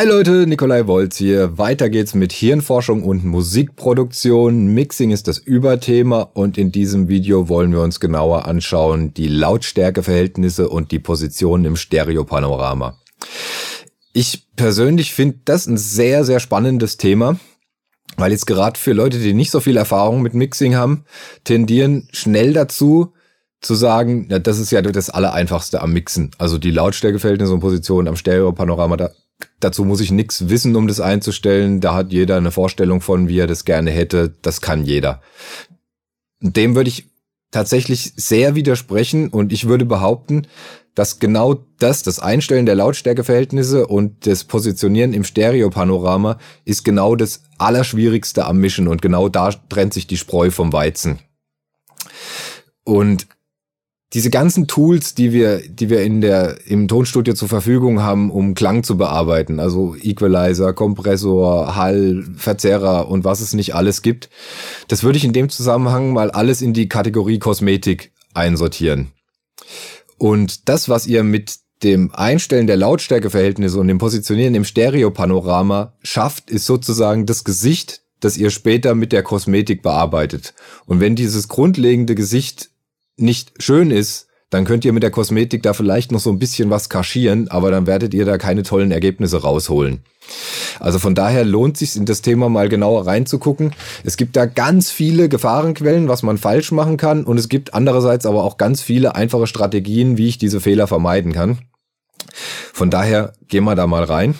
Hi Leute, Nikolai Wolz hier. Weiter geht's mit Hirnforschung und Musikproduktion. Mixing ist das Überthema und in diesem Video wollen wir uns genauer anschauen die Lautstärkeverhältnisse und die Positionen im Stereopanorama. Ich persönlich finde das ein sehr, sehr spannendes Thema, weil jetzt gerade für Leute, die nicht so viel Erfahrung mit Mixing haben, tendieren schnell dazu, zu sagen, ja, das ist ja das Allereinfachste am Mixen. Also die Lautstärkeverhältnisse und Positionen am Stereopanorama, da Dazu muss ich nichts wissen, um das einzustellen. Da hat jeder eine Vorstellung von, wie er das gerne hätte. Das kann jeder. Dem würde ich tatsächlich sehr widersprechen und ich würde behaupten, dass genau das, das Einstellen der Lautstärkeverhältnisse und das Positionieren im Stereopanorama ist genau das Allerschwierigste am Mischen und genau da trennt sich die Spreu vom Weizen. Und diese ganzen Tools, die wir, die wir in der, im Tonstudio zur Verfügung haben, um Klang zu bearbeiten, also Equalizer, Kompressor, Hall, Verzerrer und was es nicht alles gibt, das würde ich in dem Zusammenhang mal alles in die Kategorie Kosmetik einsortieren. Und das, was ihr mit dem Einstellen der Lautstärkeverhältnisse und dem Positionieren im Stereopanorama schafft, ist sozusagen das Gesicht, das ihr später mit der Kosmetik bearbeitet. Und wenn dieses grundlegende Gesicht nicht schön ist, dann könnt ihr mit der Kosmetik da vielleicht noch so ein bisschen was kaschieren, aber dann werdet ihr da keine tollen Ergebnisse rausholen. Also von daher lohnt sich in das Thema mal genauer reinzugucken. Es gibt da ganz viele Gefahrenquellen, was man falsch machen kann und es gibt andererseits aber auch ganz viele einfache Strategien, wie ich diese Fehler vermeiden kann. Von daher gehen wir da mal rein.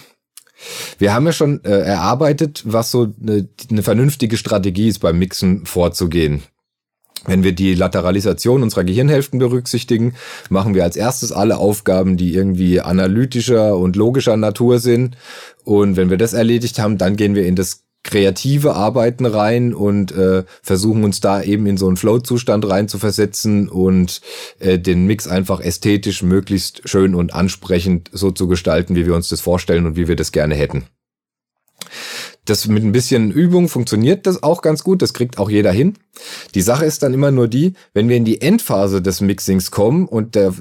Wir haben ja schon äh, erarbeitet, was so eine, eine vernünftige Strategie ist beim Mixen vorzugehen. Wenn wir die Lateralisation unserer Gehirnhälften berücksichtigen, machen wir als erstes alle Aufgaben, die irgendwie analytischer und logischer Natur sind. Und wenn wir das erledigt haben, dann gehen wir in das kreative Arbeiten rein und äh, versuchen uns da eben in so einen Flow-Zustand rein zu versetzen und äh, den Mix einfach ästhetisch möglichst schön und ansprechend so zu gestalten, wie wir uns das vorstellen und wie wir das gerne hätten. Das mit ein bisschen Übung funktioniert das auch ganz gut, das kriegt auch jeder hin. Die Sache ist dann immer nur die, wenn wir in die Endphase des Mixings kommen und der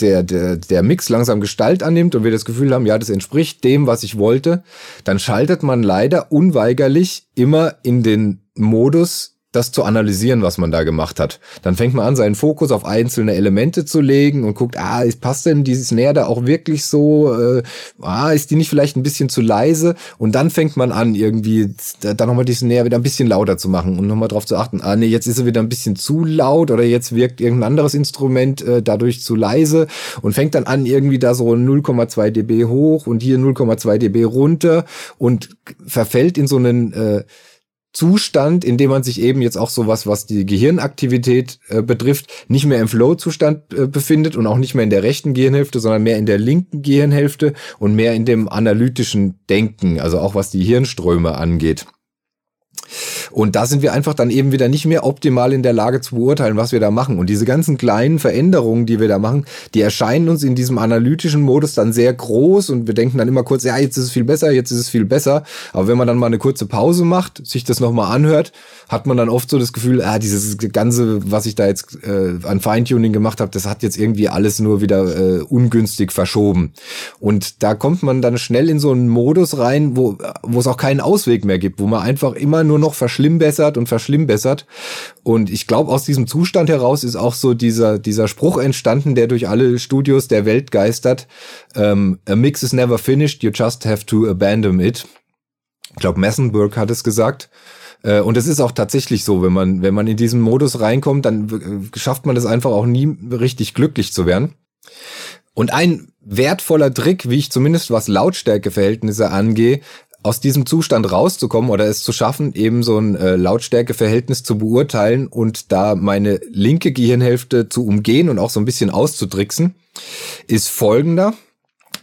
der, der, der Mix langsam Gestalt annimmt und wir das Gefühl haben, ja, das entspricht dem, was ich wollte, dann schaltet man leider unweigerlich immer in den Modus das zu analysieren, was man da gemacht hat. Dann fängt man an, seinen Fokus auf einzelne Elemente zu legen und guckt, ah, passt denn dieses Snare da auch wirklich so? Äh, ah, ist die nicht vielleicht ein bisschen zu leise? Und dann fängt man an, irgendwie da nochmal die Snare wieder ein bisschen lauter zu machen und nochmal drauf zu achten, ah, nee, jetzt ist er wieder ein bisschen zu laut oder jetzt wirkt irgendein anderes Instrument äh, dadurch zu leise und fängt dann an, irgendwie da so 0,2 dB hoch und hier 0,2 dB runter und verfällt in so einen äh, Zustand, in dem man sich eben jetzt auch sowas, was die Gehirnaktivität äh, betrifft, nicht mehr im Flow-Zustand äh, befindet und auch nicht mehr in der rechten Gehirnhälfte, sondern mehr in der linken Gehirnhälfte und mehr in dem analytischen Denken, also auch was die Hirnströme angeht. Und da sind wir einfach dann eben wieder nicht mehr optimal in der Lage zu beurteilen, was wir da machen. Und diese ganzen kleinen Veränderungen, die wir da machen, die erscheinen uns in diesem analytischen Modus dann sehr groß und wir denken dann immer kurz, ja, jetzt ist es viel besser, jetzt ist es viel besser. Aber wenn man dann mal eine kurze Pause macht, sich das nochmal anhört, hat man dann oft so das Gefühl, ah, dieses ganze, was ich da jetzt äh, an Feintuning gemacht habe, das hat jetzt irgendwie alles nur wieder äh, ungünstig verschoben. Und da kommt man dann schnell in so einen Modus rein, wo, wo es auch keinen Ausweg mehr gibt, wo man einfach immer nur noch verschlimmbessert und verschlimmbessert. Und ich glaube, aus diesem Zustand heraus ist auch so dieser, dieser Spruch entstanden, der durch alle Studios der Welt geistert. Ähm, A mix is never finished, you just have to abandon it. Ich glaube, Messenberg hat es gesagt. Äh, und es ist auch tatsächlich so, wenn man, wenn man in diesen Modus reinkommt, dann schafft man es einfach auch nie richtig glücklich zu werden. Und ein wertvoller Trick, wie ich zumindest was Lautstärkeverhältnisse angehe, aus diesem Zustand rauszukommen oder es zu schaffen, eben so ein äh, Lautstärkeverhältnis zu beurteilen und da meine linke Gehirnhälfte zu umgehen und auch so ein bisschen auszutricksen, ist folgender.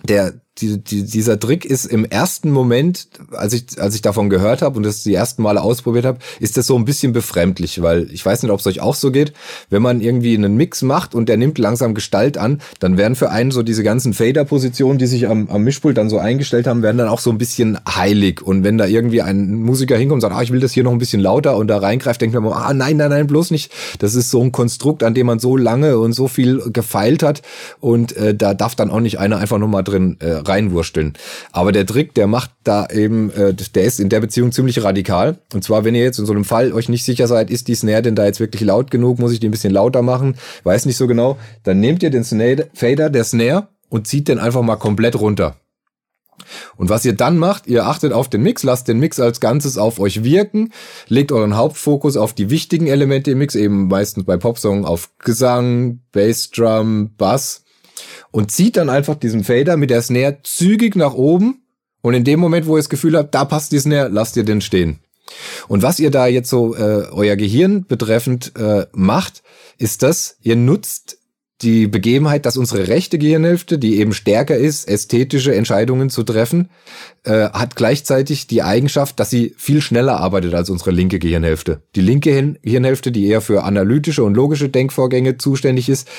Der die, die, dieser Trick ist im ersten Moment, als ich, als ich davon gehört habe und das die ersten Male ausprobiert habe, ist das so ein bisschen befremdlich, weil ich weiß nicht, ob es euch auch so geht. Wenn man irgendwie einen Mix macht und der nimmt langsam Gestalt an, dann werden für einen so diese ganzen Fader-Positionen, die sich am, am Mischpult dann so eingestellt haben, werden dann auch so ein bisschen heilig. Und wenn da irgendwie ein Musiker hinkommt und sagt, ah, ich will das hier noch ein bisschen lauter und da reingreift, denkt man, ah, nein, nein, nein, bloß nicht. Das ist so ein Konstrukt, an dem man so lange und so viel gefeilt hat und äh, da darf dann auch nicht einer einfach nochmal drin äh, reinwursteln. Aber der Trick, der macht da eben, äh, der ist in der Beziehung ziemlich radikal. Und zwar, wenn ihr jetzt in so einem Fall euch nicht sicher seid, ist die Snare denn da jetzt wirklich laut genug, muss ich die ein bisschen lauter machen, weiß nicht so genau, dann nehmt ihr den Snare, Fader der Snare und zieht den einfach mal komplett runter. Und was ihr dann macht, ihr achtet auf den Mix, lasst den Mix als Ganzes auf euch wirken, legt euren Hauptfokus auf die wichtigen Elemente im Mix, eben meistens bei Popsong auf Gesang, Bassdrum, Bass und zieht dann einfach diesen Fader mit der Snare zügig nach oben und in dem Moment, wo ihr das Gefühl habt, da passt die Snare, lasst ihr den stehen. Und was ihr da jetzt so äh, euer Gehirn betreffend äh, macht, ist das, ihr nutzt die Begebenheit, dass unsere rechte Gehirnhälfte, die eben stärker ist, ästhetische Entscheidungen zu treffen, äh, hat gleichzeitig die Eigenschaft, dass sie viel schneller arbeitet als unsere linke Gehirnhälfte. Die linke Gehirnhälfte, die eher für analytische und logische Denkvorgänge zuständig ist,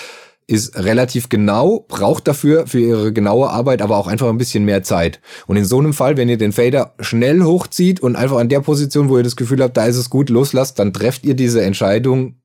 ist relativ genau, braucht dafür für ihre genaue Arbeit aber auch einfach ein bisschen mehr Zeit. Und in so einem Fall, wenn ihr den Fader schnell hochzieht und einfach an der Position, wo ihr das Gefühl habt, da ist es gut, loslasst, dann trefft ihr diese Entscheidung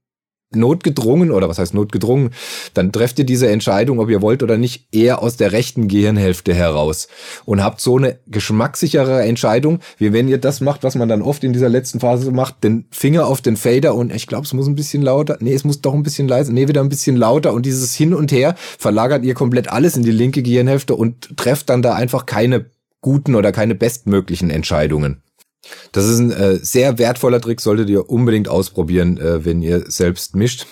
notgedrungen oder was heißt notgedrungen, dann trefft ihr diese Entscheidung, ob ihr wollt oder nicht, eher aus der rechten Gehirnhälfte heraus und habt so eine geschmackssichere Entscheidung, wie wenn ihr das macht, was man dann oft in dieser letzten Phase macht, den Finger auf den Fader und ich glaube, es muss ein bisschen lauter, nee, es muss doch ein bisschen leiser, nee, wieder ein bisschen lauter und dieses Hin und Her verlagert ihr komplett alles in die linke Gehirnhälfte und trefft dann da einfach keine guten oder keine bestmöglichen Entscheidungen. Das ist ein äh, sehr wertvoller Trick, solltet ihr unbedingt ausprobieren, äh, wenn ihr selbst mischt.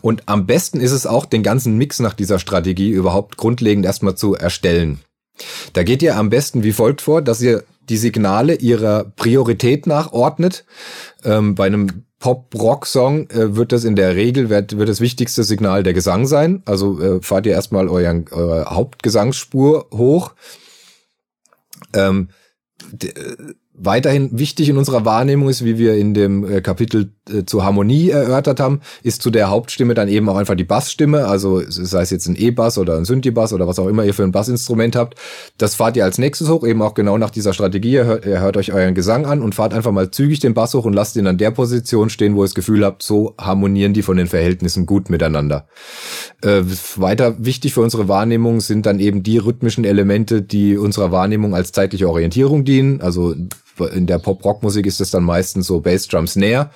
Und am besten ist es auch, den ganzen Mix nach dieser Strategie überhaupt grundlegend erstmal zu erstellen. Da geht ihr am besten wie folgt vor, dass ihr die Signale ihrer Priorität nachordnet. Ähm, bei einem Pop-Rock-Song äh, wird das in der Regel, wird, wird das wichtigste Signal der Gesang sein. Also äh, fahrt ihr erstmal euren, eure Hauptgesangsspur hoch. Ähm, weiterhin wichtig in unserer Wahrnehmung ist, wie wir in dem äh, Kapitel äh, zur Harmonie erörtert haben, ist zu der Hauptstimme dann eben auch einfach die Bassstimme, also sei es jetzt ein E-Bass oder ein Synthi-Bass oder was auch immer ihr für ein Bassinstrument habt. Das fahrt ihr als nächstes hoch, eben auch genau nach dieser Strategie. Ihr hört, ihr hört euch euren Gesang an und fahrt einfach mal zügig den Bass hoch und lasst ihn an der Position stehen, wo ihr das Gefühl habt, so harmonieren die von den Verhältnissen gut miteinander. Äh, weiter wichtig für unsere Wahrnehmung sind dann eben die rhythmischen Elemente, die unserer Wahrnehmung als zeitliche Orientierung dienen, also in der Pop-Rock-Musik ist es dann meistens so Bass, Drum, Snare.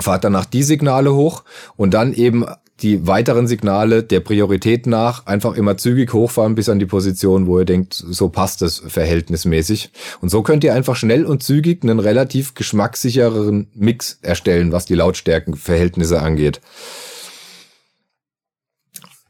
Fahrt danach die Signale hoch und dann eben die weiteren Signale der Priorität nach einfach immer zügig hochfahren bis an die Position, wo ihr denkt, so passt es verhältnismäßig. Und so könnt ihr einfach schnell und zügig einen relativ geschmackssichereren Mix erstellen, was die Lautstärkenverhältnisse angeht.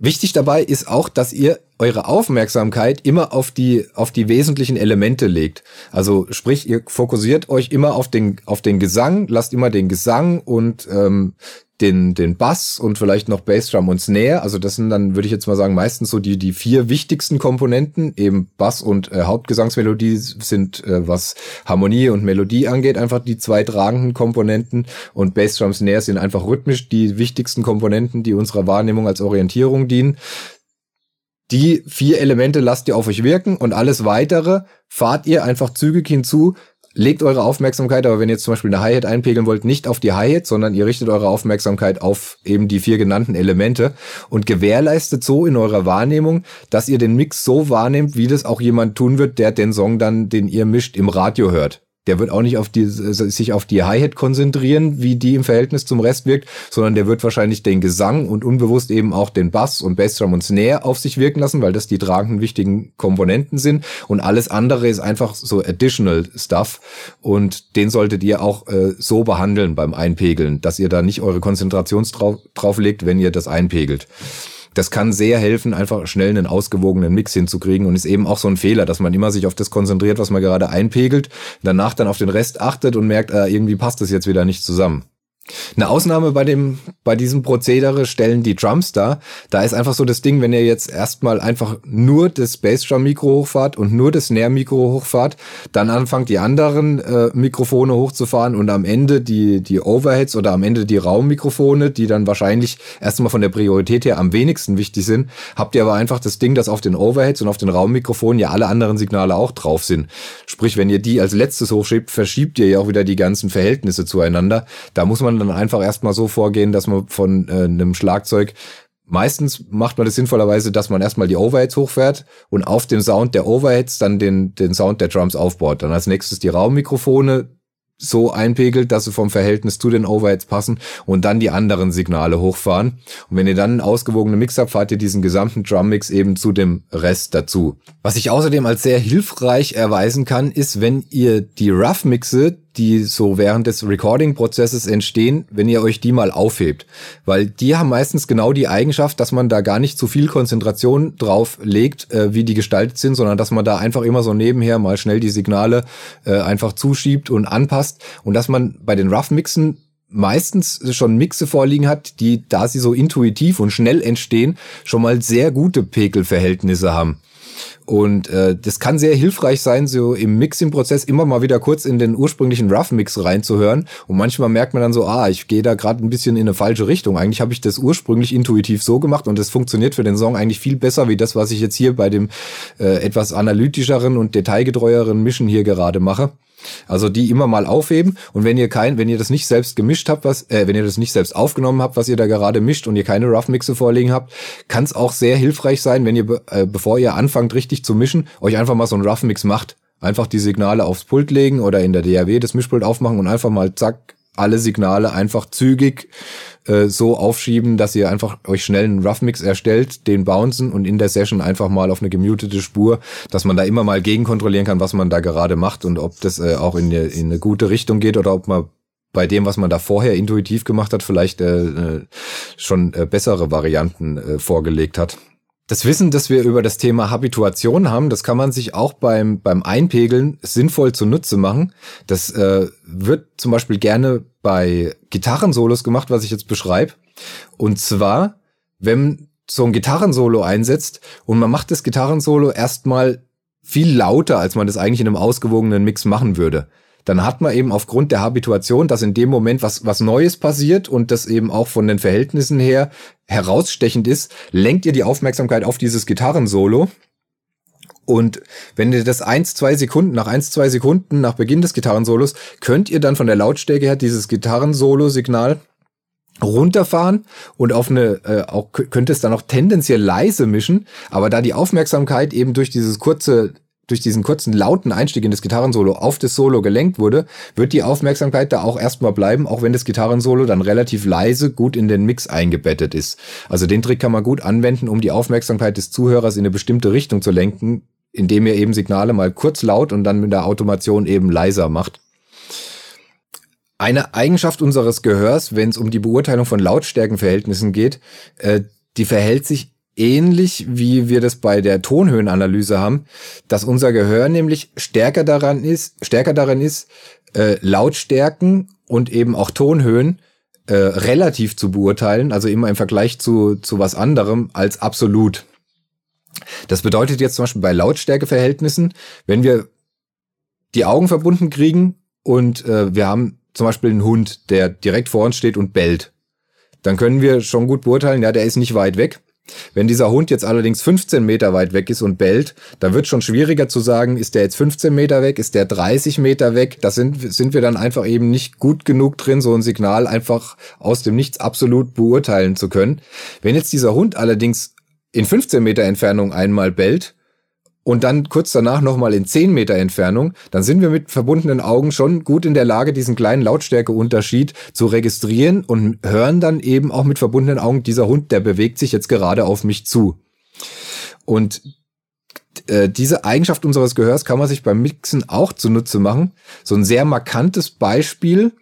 Wichtig dabei ist auch, dass ihr eure Aufmerksamkeit immer auf die, auf die wesentlichen Elemente legt. Also sprich, ihr fokussiert euch immer auf den, auf den Gesang, lasst immer den Gesang und ähm, den, den Bass und vielleicht noch Bassdrum und Snare. Also das sind dann, würde ich jetzt mal sagen, meistens so die, die vier wichtigsten Komponenten. Eben Bass und äh, Hauptgesangsmelodie sind, äh, was Harmonie und Melodie angeht, einfach die zwei tragenden Komponenten. Und Bassdrum, Snare sind einfach rhythmisch die wichtigsten Komponenten, die unserer Wahrnehmung als Orientierung dienen. Die vier Elemente lasst ihr auf euch wirken und alles weitere fahrt ihr einfach zügig hinzu, legt eure Aufmerksamkeit, aber wenn ihr jetzt zum Beispiel eine Hi-Hat einpegeln wollt, nicht auf die Hi-Hat, sondern ihr richtet eure Aufmerksamkeit auf eben die vier genannten Elemente und gewährleistet so in eurer Wahrnehmung, dass ihr den Mix so wahrnehmt, wie das auch jemand tun wird, der den Song dann, den ihr mischt, im Radio hört. Der wird auch nicht auf die, sich auf die Hi-Hat konzentrieren, wie die im Verhältnis zum Rest wirkt, sondern der wird wahrscheinlich den Gesang und unbewusst eben auch den Bass und Bassdrum und Snare auf sich wirken lassen, weil das die tragenden wichtigen Komponenten sind. Und alles andere ist einfach so additional Stuff. Und den solltet ihr auch äh, so behandeln beim Einpegeln, dass ihr da nicht eure Konzentration drauf, drauf legt, wenn ihr das einpegelt das kann sehr helfen, einfach schnell einen ausgewogenen Mix hinzukriegen und ist eben auch so ein Fehler, dass man immer sich auf das konzentriert, was man gerade einpegelt, danach dann auf den Rest achtet und merkt, äh, irgendwie passt das jetzt wieder nicht zusammen. Eine Ausnahme bei dem, bei diesem Prozedere stellen die Drums dar. Da ist einfach so das Ding, wenn ihr jetzt erstmal einfach nur das Bassdrum-Mikro hochfahrt und nur das Snare-Mikro hochfahrt, dann anfangt die anderen äh, Mikrofone hochzufahren und am Ende die, die Overheads oder am Ende die Raummikrofone, die dann wahrscheinlich erstmal von der Priorität her am wenigsten wichtig sind, habt ihr aber einfach das Ding, dass auf den Overheads und auf den Raummikrofonen ja alle anderen Signale auch drauf sind. Sprich, wenn ihr die als letztes hochschiebt, verschiebt ihr ja auch wieder die ganzen Verhältnisse zueinander. Da muss man man dann einfach erstmal so vorgehen, dass man von äh, einem Schlagzeug Meistens macht man das sinnvollerweise, dass man erstmal die Overheads hochfährt und auf dem Sound der Overheads dann den, den Sound der Drums aufbaut. Dann als nächstes die Raummikrofone so einpegelt, dass sie vom Verhältnis zu den Overheads passen und dann die anderen Signale hochfahren. Und wenn ihr dann einen ausgewogenen Mix habt, fahrt ihr diesen gesamten Drummix eben zu dem Rest dazu. Was ich außerdem als sehr hilfreich erweisen kann, ist, wenn ihr die Rough-Mixe, die so während des Recording-Prozesses entstehen, wenn ihr euch die mal aufhebt. Weil die haben meistens genau die Eigenschaft, dass man da gar nicht zu viel Konzentration drauf legt, äh, wie die gestaltet sind, sondern dass man da einfach immer so nebenher mal schnell die Signale äh, einfach zuschiebt und anpasst. Und dass man bei den Rough-Mixen meistens schon Mixe vorliegen hat, die, da sie so intuitiv und schnell entstehen, schon mal sehr gute Pegelverhältnisse haben. Und äh, das kann sehr hilfreich sein, so im Mixing-Prozess immer mal wieder kurz in den ursprünglichen Rough-Mix reinzuhören. Und manchmal merkt man dann so, ah, ich gehe da gerade ein bisschen in eine falsche Richtung. Eigentlich habe ich das ursprünglich intuitiv so gemacht und das funktioniert für den Song eigentlich viel besser, wie das, was ich jetzt hier bei dem äh, etwas analytischeren und detailgetreueren Mischen hier gerade mache. Also die immer mal aufheben und wenn ihr kein, wenn ihr das nicht selbst gemischt habt, was, äh, wenn ihr das nicht selbst aufgenommen habt, was ihr da gerade mischt und ihr keine Rough Mixe vorliegen habt, kann es auch sehr hilfreich sein, wenn ihr, äh, bevor ihr anfangt richtig zu mischen, euch einfach mal so einen Rough Mix macht. Einfach die Signale aufs Pult legen oder in der DAW das Mischpult aufmachen und einfach mal zack alle Signale einfach zügig äh, so aufschieben, dass ihr einfach euch schnell einen Rough Mix erstellt, den bouncen und in der Session einfach mal auf eine gemutete Spur, dass man da immer mal gegenkontrollieren kann, was man da gerade macht und ob das äh, auch in, eine, in eine gute Richtung geht oder ob man bei dem, was man da vorher intuitiv gemacht hat, vielleicht äh, äh schon äh, bessere Varianten äh, vorgelegt hat. Das Wissen, das wir über das Thema Habituation haben, das kann man sich auch beim, beim Einpegeln sinnvoll zunutze machen. Das äh, wird zum Beispiel gerne bei Gitarrensolos gemacht, was ich jetzt beschreibe. Und zwar, wenn so ein Gitarrensolo einsetzt und man macht das Gitarrensolo erstmal viel lauter, als man das eigentlich in einem ausgewogenen Mix machen würde dann hat man eben aufgrund der Habituation, dass in dem Moment was, was Neues passiert und das eben auch von den Verhältnissen her herausstechend ist, lenkt ihr die Aufmerksamkeit auf dieses Gitarrensolo. Und wenn ihr das eins, zwei Sekunden, nach eins, zwei Sekunden nach Beginn des Gitarrensolos, könnt ihr dann von der Lautstärke her dieses Gitarrensolo-Signal runterfahren und auf eine äh, auch könnte es dann auch tendenziell leise mischen, aber da die Aufmerksamkeit eben durch dieses kurze durch diesen kurzen lauten Einstieg in das Gitarrensolo auf das Solo gelenkt wurde, wird die Aufmerksamkeit da auch erstmal bleiben, auch wenn das Gitarrensolo dann relativ leise gut in den Mix eingebettet ist. Also den Trick kann man gut anwenden, um die Aufmerksamkeit des Zuhörers in eine bestimmte Richtung zu lenken, indem ihr eben Signale mal kurz laut und dann mit der Automation eben leiser macht. Eine Eigenschaft unseres Gehörs, wenn es um die Beurteilung von Lautstärkenverhältnissen geht, äh, die verhält sich ähnlich wie wir das bei der Tonhöhenanalyse haben, dass unser Gehör nämlich stärker daran ist, stärker daran ist, äh, Lautstärken und eben auch Tonhöhen äh, relativ zu beurteilen, also immer im Vergleich zu, zu was anderem als absolut. Das bedeutet jetzt zum Beispiel bei Lautstärkeverhältnissen, wenn wir die Augen verbunden kriegen und äh, wir haben zum Beispiel einen Hund, der direkt vor uns steht und bellt, dann können wir schon gut beurteilen, ja, der ist nicht weit weg. Wenn dieser Hund jetzt allerdings 15 Meter weit weg ist und bellt, da wird schon schwieriger zu sagen, ist der jetzt 15 Meter weg, ist der 30 Meter weg. Da sind, sind wir dann einfach eben nicht gut genug drin, so ein Signal einfach aus dem Nichts absolut beurteilen zu können. Wenn jetzt dieser Hund allerdings in 15 Meter Entfernung einmal bellt, und dann kurz danach nochmal in 10 Meter Entfernung, dann sind wir mit verbundenen Augen schon gut in der Lage, diesen kleinen Lautstärkeunterschied zu registrieren und hören dann eben auch mit verbundenen Augen, dieser Hund, der bewegt sich jetzt gerade auf mich zu. Und äh, diese Eigenschaft unseres Gehörs kann man sich beim Mixen auch zunutze machen. So ein sehr markantes Beispiel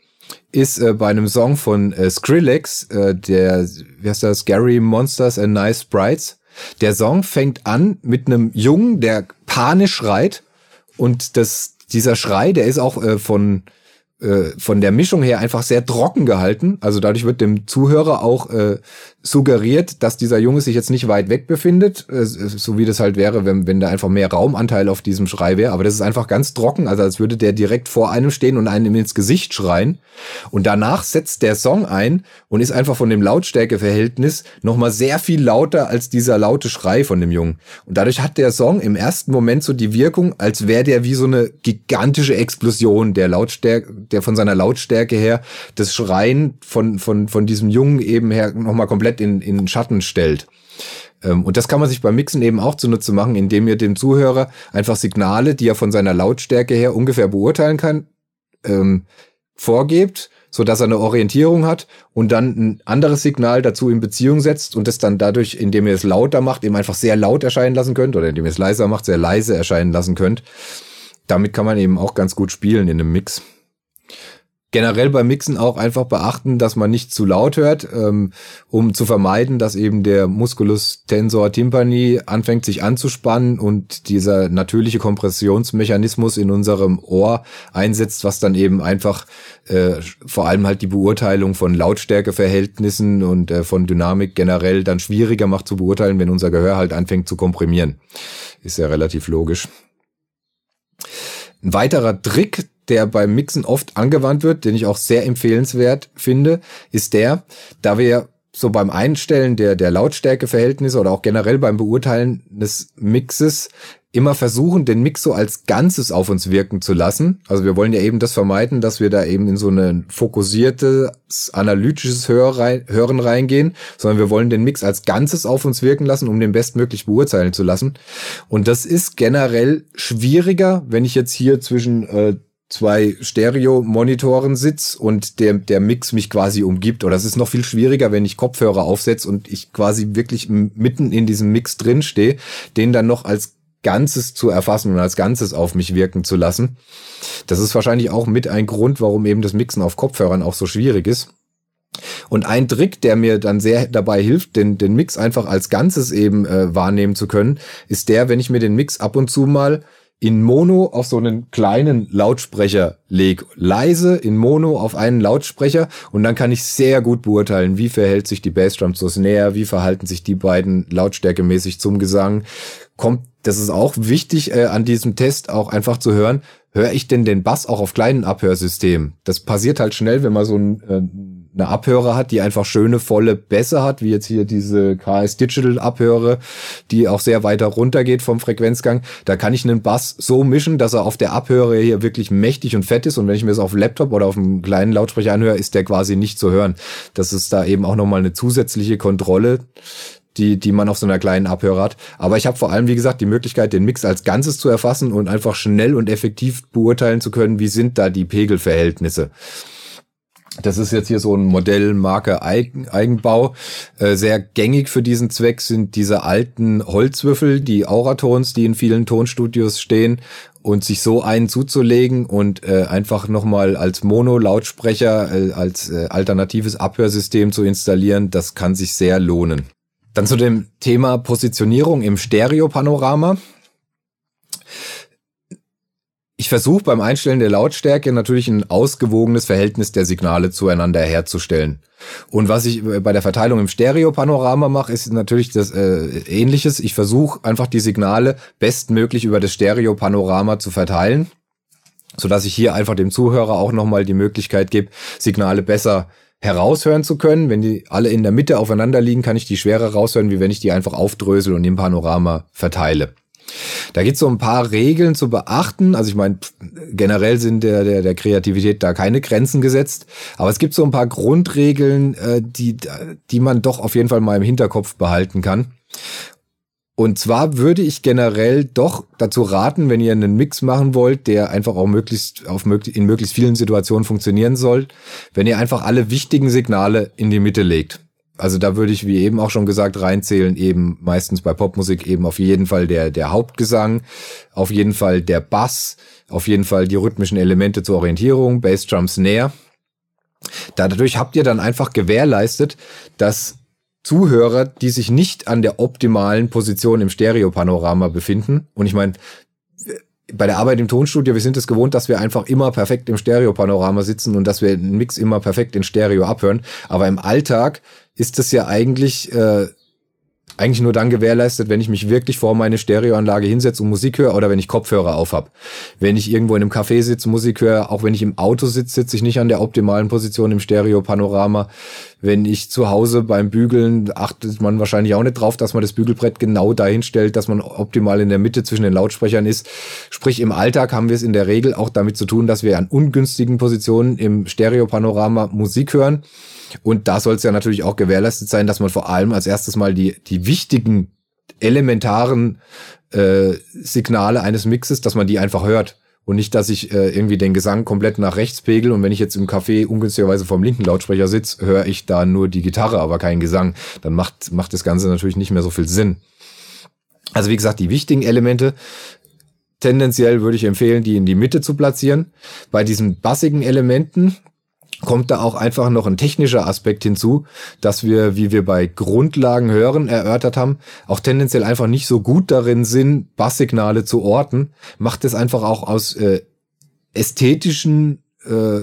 ist äh, bei einem Song von äh, Skrillex, äh, der, wie heißt das, Scary Monsters and Nice Sprites. Der Song fängt an mit einem Jungen, der panisch schreit und das, dieser Schrei, der ist auch äh, von äh, von der Mischung her einfach sehr trocken gehalten. Also dadurch wird dem Zuhörer auch äh, suggeriert, dass dieser Junge sich jetzt nicht weit weg befindet, äh, so wie das halt wäre, wenn, wenn da einfach mehr Raumanteil auf diesem Schrei wäre. Aber das ist einfach ganz trocken, also als würde der direkt vor einem stehen und einem ins Gesicht schreien. Und danach setzt der Song ein und ist einfach von dem Lautstärkeverhältnis nochmal sehr viel lauter als dieser laute Schrei von dem Jungen. Und dadurch hat der Song im ersten Moment so die Wirkung, als wäre der wie so eine gigantische Explosion der Lautstärke der von seiner Lautstärke her das Schreien von, von, von diesem Jungen eben her nochmal komplett in, in Schatten stellt. Ähm, und das kann man sich beim Mixen eben auch zunutze machen, indem ihr dem Zuhörer einfach Signale, die er von seiner Lautstärke her ungefähr beurteilen kann, ähm, vorgebt, so dass er eine Orientierung hat und dann ein anderes Signal dazu in Beziehung setzt und das dann dadurch, indem ihr es lauter macht, eben einfach sehr laut erscheinen lassen könnt oder indem ihr es leiser macht, sehr leise erscheinen lassen könnt. Damit kann man eben auch ganz gut spielen in einem Mix generell beim Mixen auch einfach beachten, dass man nicht zu laut hört, ähm, um zu vermeiden, dass eben der Musculus tensor tympani anfängt sich anzuspannen und dieser natürliche Kompressionsmechanismus in unserem Ohr einsetzt, was dann eben einfach äh, vor allem halt die Beurteilung von Lautstärkeverhältnissen und äh, von Dynamik generell dann schwieriger macht zu beurteilen, wenn unser Gehör halt anfängt zu komprimieren. Ist ja relativ logisch. Ein weiterer Trick, der beim Mixen oft angewandt wird, den ich auch sehr empfehlenswert finde, ist der, da wir so beim Einstellen der, der Lautstärkeverhältnisse oder auch generell beim Beurteilen des Mixes immer versuchen, den Mix so als Ganzes auf uns wirken zu lassen. Also wir wollen ja eben das vermeiden, dass wir da eben in so ein fokussiertes, analytisches Hören reingehen, sondern wir wollen den Mix als Ganzes auf uns wirken lassen, um den bestmöglich beurteilen zu lassen. Und das ist generell schwieriger, wenn ich jetzt hier zwischen äh, zwei Stereo-Monitoren sitz und der, der Mix mich quasi umgibt. Oder es ist noch viel schwieriger, wenn ich Kopfhörer aufsetze und ich quasi wirklich mitten in diesem Mix drinstehe, den dann noch als Ganzes zu erfassen und als Ganzes auf mich wirken zu lassen. Das ist wahrscheinlich auch mit ein Grund, warum eben das Mixen auf Kopfhörern auch so schwierig ist. Und ein Trick, der mir dann sehr dabei hilft, den, den Mix einfach als Ganzes eben äh, wahrnehmen zu können, ist der, wenn ich mir den Mix ab und zu mal in Mono auf so einen kleinen Lautsprecher leg. Leise in Mono auf einen Lautsprecher und dann kann ich sehr gut beurteilen, wie verhält sich die Bassdrum zur Snare, wie verhalten sich die beiden lautstärkemäßig zum Gesang. Kommt, das ist auch wichtig äh, an diesem Test auch einfach zu hören, höre ich denn den Bass auch auf kleinen Abhörsystemen? Das passiert halt schnell, wenn man so ein äh, eine Abhörer hat, die einfach schöne, volle Bässe hat, wie jetzt hier diese KS Digital Abhöre, die auch sehr weiter runter geht vom Frequenzgang. Da kann ich einen Bass so mischen, dass er auf der Abhöre hier wirklich mächtig und fett ist. Und wenn ich mir das auf dem Laptop oder auf einem kleinen Lautsprecher anhöre, ist der quasi nicht zu hören. Das ist da eben auch nochmal eine zusätzliche Kontrolle, die, die man auf so einer kleinen Abhörer hat. Aber ich habe vor allem, wie gesagt, die Möglichkeit, den Mix als Ganzes zu erfassen und einfach schnell und effektiv beurteilen zu können, wie sind da die Pegelverhältnisse. Das ist jetzt hier so ein Modell Marke Eigen, Eigenbau. Äh, sehr gängig für diesen Zweck sind diese alten Holzwürfel, die Auratons, die in vielen Tonstudios stehen. Und sich so einen zuzulegen und äh, einfach nochmal als Mono-Lautsprecher, äh, als äh, alternatives Abhörsystem zu installieren, das kann sich sehr lohnen. Dann zu dem Thema Positionierung im Stereopanorama. Ich versuche beim Einstellen der Lautstärke natürlich ein ausgewogenes Verhältnis der Signale zueinander herzustellen. Und was ich bei der Verteilung im Stereopanorama mache, ist natürlich das äh, ähnliches. Ich versuche einfach die Signale bestmöglich über das Stereopanorama zu verteilen, sodass ich hier einfach dem Zuhörer auch nochmal die Möglichkeit gebe, Signale besser heraushören zu können. Wenn die alle in der Mitte aufeinander liegen, kann ich die schwerer raushören, wie wenn ich die einfach aufdrösel und im Panorama verteile. Da gibt es so ein paar Regeln zu beachten. Also ich meine, generell sind der, der, der Kreativität da keine Grenzen gesetzt. Aber es gibt so ein paar Grundregeln, äh, die, die man doch auf jeden Fall mal im Hinterkopf behalten kann. Und zwar würde ich generell doch dazu raten, wenn ihr einen Mix machen wollt, der einfach auch möglichst auf möglich, in möglichst vielen Situationen funktionieren soll, wenn ihr einfach alle wichtigen Signale in die Mitte legt. Also da würde ich, wie eben auch schon gesagt, reinzählen, eben meistens bei Popmusik eben auf jeden Fall der, der Hauptgesang, auf jeden Fall der Bass, auf jeden Fall die rhythmischen Elemente zur Orientierung, Bass, Drum, Snare. Dadurch habt ihr dann einfach gewährleistet, dass Zuhörer, die sich nicht an der optimalen Position im Stereopanorama befinden, und ich meine, bei der Arbeit im Tonstudio, wir sind es gewohnt, dass wir einfach immer perfekt im Stereopanorama sitzen und dass wir den Mix immer perfekt in Stereo abhören. Aber im Alltag ist es ja eigentlich äh, eigentlich nur dann gewährleistet, wenn ich mich wirklich vor meine Stereoanlage hinsetze und Musik höre oder wenn ich Kopfhörer auf habe. Wenn ich irgendwo in einem Café sitze, Musik höre, auch wenn ich im Auto sitze, sitze ich nicht an der optimalen Position im Stereo-Panorama. Wenn ich zu Hause beim Bügeln, achtet man wahrscheinlich auch nicht drauf, dass man das Bügelbrett genau dahin stellt, dass man optimal in der Mitte zwischen den Lautsprechern ist. Sprich, im Alltag haben wir es in der Regel auch damit zu tun, dass wir an ungünstigen Positionen im Stereo-Panorama Musik hören. Und da soll es ja natürlich auch gewährleistet sein, dass man vor allem als erstes mal die, die wichtigen, elementaren äh, Signale eines Mixes, dass man die einfach hört. Und nicht, dass ich äh, irgendwie den Gesang komplett nach rechts pegel und wenn ich jetzt im Café ungünstigerweise vom linken Lautsprecher sitze, höre ich da nur die Gitarre, aber keinen Gesang. Dann macht, macht das Ganze natürlich nicht mehr so viel Sinn. Also wie gesagt, die wichtigen Elemente tendenziell würde ich empfehlen, die in die Mitte zu platzieren. Bei diesen bassigen Elementen kommt da auch einfach noch ein technischer Aspekt hinzu, dass wir, wie wir bei Grundlagen hören erörtert haben, auch tendenziell einfach nicht so gut darin sind, Basssignale zu orten, macht es einfach auch aus äh, ästhetischen äh,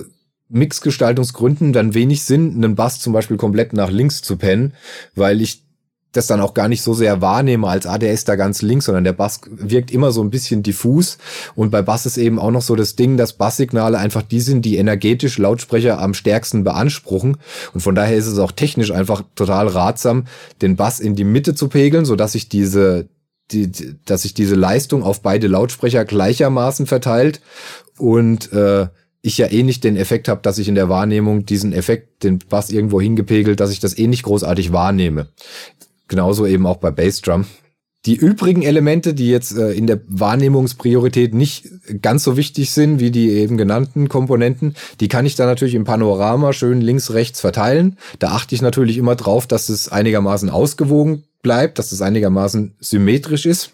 Mixgestaltungsgründen dann wenig Sinn, einen Bass zum Beispiel komplett nach links zu pennen, weil ich das dann auch gar nicht so sehr wahrnehme als, ah, der ist da ganz links, sondern der Bass wirkt immer so ein bisschen diffus. Und bei Bass ist eben auch noch so das Ding, dass Basssignale einfach die sind, die energetisch Lautsprecher am stärksten beanspruchen. Und von daher ist es auch technisch einfach total ratsam, den Bass in die Mitte zu pegeln, so dass sich diese, die, dass sich diese Leistung auf beide Lautsprecher gleichermaßen verteilt. Und äh, ich ja eh nicht den Effekt habe, dass ich in der Wahrnehmung diesen Effekt, den Bass irgendwo hingepegelt, dass ich das eh nicht großartig wahrnehme. Genauso eben auch bei Bassdrum. Die übrigen Elemente, die jetzt äh, in der Wahrnehmungspriorität nicht ganz so wichtig sind wie die eben genannten Komponenten, die kann ich dann natürlich im Panorama schön links, rechts verteilen. Da achte ich natürlich immer drauf, dass es einigermaßen ausgewogen bleibt, dass es einigermaßen symmetrisch ist.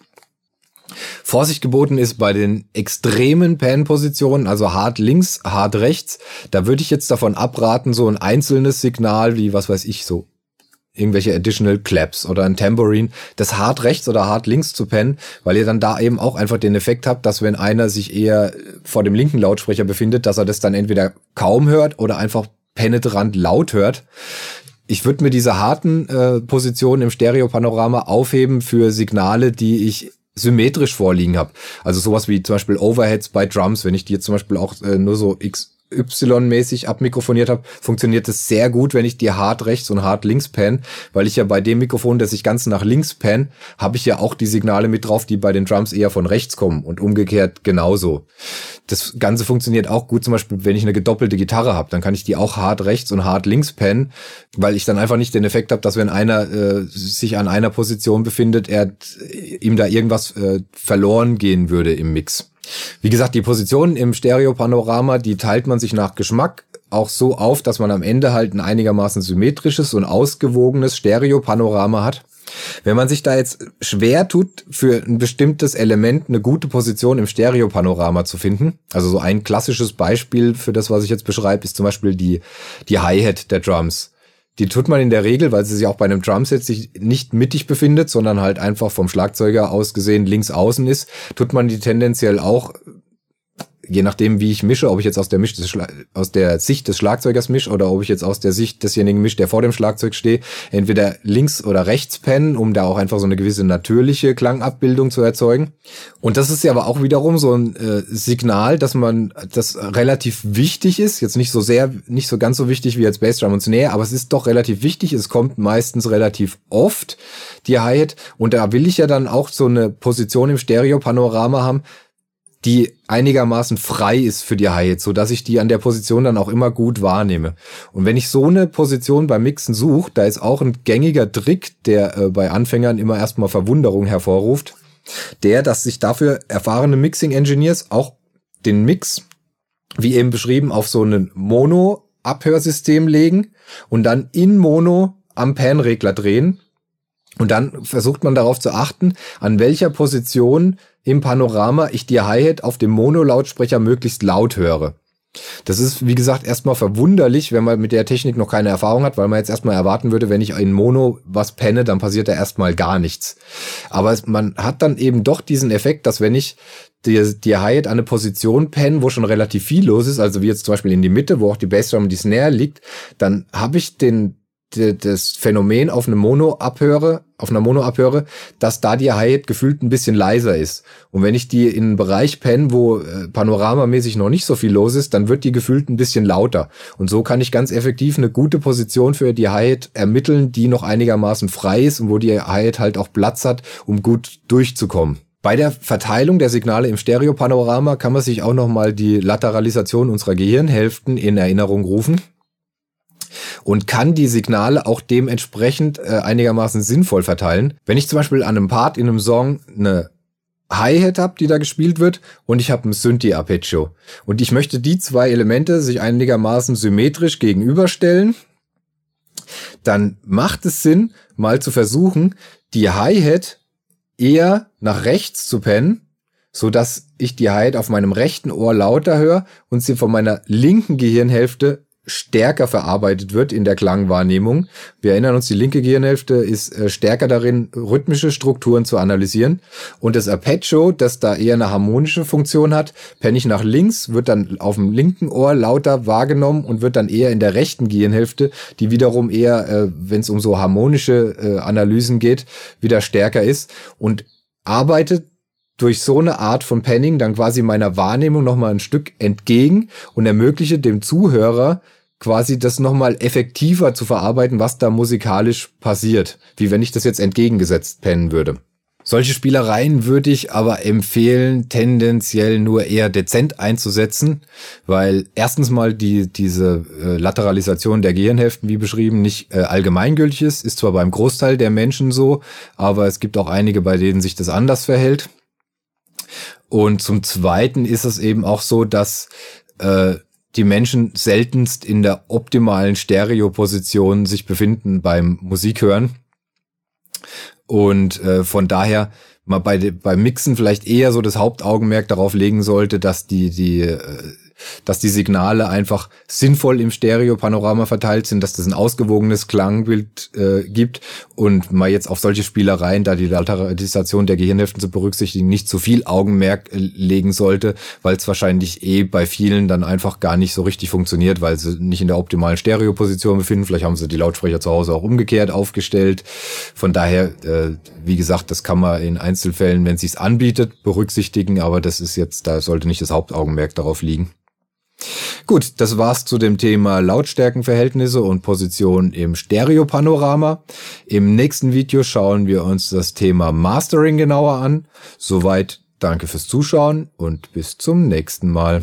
Vorsicht geboten ist bei den extremen Pan-Positionen, also hart links, hart rechts. Da würde ich jetzt davon abraten, so ein einzelnes Signal wie, was weiß ich, so irgendwelche Additional Claps oder ein Tambourine, das hart rechts oder hart links zu pennen, weil ihr dann da eben auch einfach den Effekt habt, dass wenn einer sich eher vor dem linken Lautsprecher befindet, dass er das dann entweder kaum hört oder einfach penetrant laut hört. Ich würde mir diese harten äh, Positionen im Stereopanorama aufheben für Signale, die ich symmetrisch vorliegen habe. Also sowas wie zum Beispiel Overheads bei Drums, wenn ich die jetzt zum Beispiel auch äh, nur so X Y-mäßig abmikrofoniert habe, funktioniert es sehr gut, wenn ich die hart rechts und hart links pan, weil ich ja bei dem Mikrofon, das ich ganz nach links pan, habe ich ja auch die Signale mit drauf, die bei den Drums eher von rechts kommen und umgekehrt genauso. Das Ganze funktioniert auch gut, zum Beispiel, wenn ich eine gedoppelte Gitarre habe, dann kann ich die auch hart rechts und hart links pan, weil ich dann einfach nicht den Effekt habe, dass wenn einer äh, sich an einer Position befindet, er ihm da irgendwas äh, verloren gehen würde im Mix. Wie gesagt, die Positionen im Stereopanorama, die teilt man sich nach Geschmack auch so auf, dass man am Ende halt ein einigermaßen symmetrisches und ausgewogenes Stereopanorama hat. Wenn man sich da jetzt schwer tut, für ein bestimmtes Element eine gute Position im Stereopanorama zu finden, also so ein klassisches Beispiel für das, was ich jetzt beschreibe, ist zum Beispiel die, die Hi-Hat der Drums. Die tut man in der Regel, weil sie sich auch bei einem Drumset sich nicht mittig befindet, sondern halt einfach vom Schlagzeuger aus gesehen links außen ist, tut man die tendenziell auch je nachdem, wie ich mische, ob ich jetzt aus der, Misch aus der Sicht des Schlagzeugers mische oder ob ich jetzt aus der Sicht desjenigen mische, der vor dem Schlagzeug steht, entweder links oder rechts pennen, um da auch einfach so eine gewisse natürliche Klangabbildung zu erzeugen. Und das ist ja aber auch wiederum so ein äh, Signal, dass man, das relativ wichtig ist, jetzt nicht so sehr, nicht so ganz so wichtig wie jetzt Bassdrum und Snare, aber es ist doch relativ wichtig, es kommt meistens relativ oft, die Hi-Hat, und da will ich ja dann auch so eine Position im Stereo-Panorama haben, die einigermaßen frei ist für die Hi-Hat, so dass ich die an der Position dann auch immer gut wahrnehme. Und wenn ich so eine Position beim Mixen suche, da ist auch ein gängiger Trick, der äh, bei Anfängern immer erstmal Verwunderung hervorruft, der, dass sich dafür erfahrene Mixing-Engineers auch den Mix, wie eben beschrieben, auf so einen Mono-Abhörsystem legen und dann in Mono am Pan-Regler drehen. Und dann versucht man darauf zu achten, an welcher Position im Panorama ich die Hi-Hat auf dem Mono-Lautsprecher möglichst laut höre. Das ist, wie gesagt, erstmal verwunderlich, wenn man mit der Technik noch keine Erfahrung hat, weil man jetzt erstmal erwarten würde, wenn ich in Mono was penne, dann passiert da erstmal gar nichts. Aber man hat dann eben doch diesen Effekt, dass wenn ich die, die Hi-Hat an eine Position penne, wo schon relativ viel los ist, also wie jetzt zum Beispiel in die Mitte, wo auch die Bassdrum und die Snare liegt, dann habe ich den das Phänomen auf eine Mono abhöre, auf einer Mono abhöre, dass da die Hi-Hat gefühlt ein bisschen leiser ist. Und wenn ich die in einen Bereich penne, wo äh, panoramamäßig noch nicht so viel los ist, dann wird die gefühlt ein bisschen lauter. Und so kann ich ganz effektiv eine gute Position für die Hi-Hat ermitteln, die noch einigermaßen frei ist und wo die Hi-Hat halt auch Platz hat, um gut durchzukommen. Bei der Verteilung der Signale im Stereopanorama kann man sich auch nochmal die Lateralisation unserer Gehirnhälften in Erinnerung rufen und kann die Signale auch dementsprechend äh, einigermaßen sinnvoll verteilen. Wenn ich zum Beispiel an einem Part in einem Song eine Hi-Hat habe, die da gespielt wird, und ich habe ein Synthi-Arpeggio. Und ich möchte die zwei Elemente sich einigermaßen symmetrisch gegenüberstellen, dann macht es Sinn, mal zu versuchen, die Hi-Hat eher nach rechts zu pennen, so dass ich die Hi-Hat auf meinem rechten Ohr lauter höre und sie von meiner linken Gehirnhälfte stärker verarbeitet wird in der Klangwahrnehmung. Wir erinnern uns, die linke Gehirnhälfte ist äh, stärker darin, rhythmische Strukturen zu analysieren. Und das Arpeggio, das da eher eine harmonische Funktion hat, penne ich nach links, wird dann auf dem linken Ohr lauter wahrgenommen und wird dann eher in der rechten Gehirnhälfte, die wiederum eher, äh, wenn es um so harmonische äh, Analysen geht, wieder stärker ist und arbeitet durch so eine Art von Penning dann quasi meiner Wahrnehmung nochmal ein Stück entgegen und ermögliche dem Zuhörer quasi das nochmal effektiver zu verarbeiten, was da musikalisch passiert, wie wenn ich das jetzt entgegengesetzt pennen würde. Solche Spielereien würde ich aber empfehlen, tendenziell nur eher dezent einzusetzen, weil erstens mal die, diese äh, Lateralisation der Gehirnhälften, wie beschrieben, nicht äh, allgemeingültig ist, ist zwar beim Großteil der Menschen so, aber es gibt auch einige, bei denen sich das anders verhält. Und zum Zweiten ist es eben auch so, dass äh, die Menschen seltenst in der optimalen Stereoposition sich befinden beim Musikhören. Und äh, von daher mal bei, beim Mixen vielleicht eher so das Hauptaugenmerk darauf legen sollte, dass die, die äh, dass die Signale einfach sinnvoll im Stereo-Panorama verteilt sind, dass das ein ausgewogenes Klangbild äh, gibt und mal jetzt auf solche Spielereien, da die Lateralisation der Gehirnhälften zu berücksichtigen, nicht zu viel Augenmerk äh, legen sollte, weil es wahrscheinlich eh bei vielen dann einfach gar nicht so richtig funktioniert, weil sie nicht in der optimalen Stereoposition befinden. Vielleicht haben sie die Lautsprecher zu Hause auch umgekehrt aufgestellt. Von daher, äh, wie gesagt, das kann man in Einzelfällen, wenn es sich anbietet, berücksichtigen, aber das ist jetzt, da sollte nicht das Hauptaugenmerk darauf liegen. Gut, das war's zu dem Thema Lautstärkenverhältnisse und Position im Stereopanorama. Im nächsten Video schauen wir uns das Thema Mastering genauer an. Soweit danke fürs Zuschauen und bis zum nächsten Mal.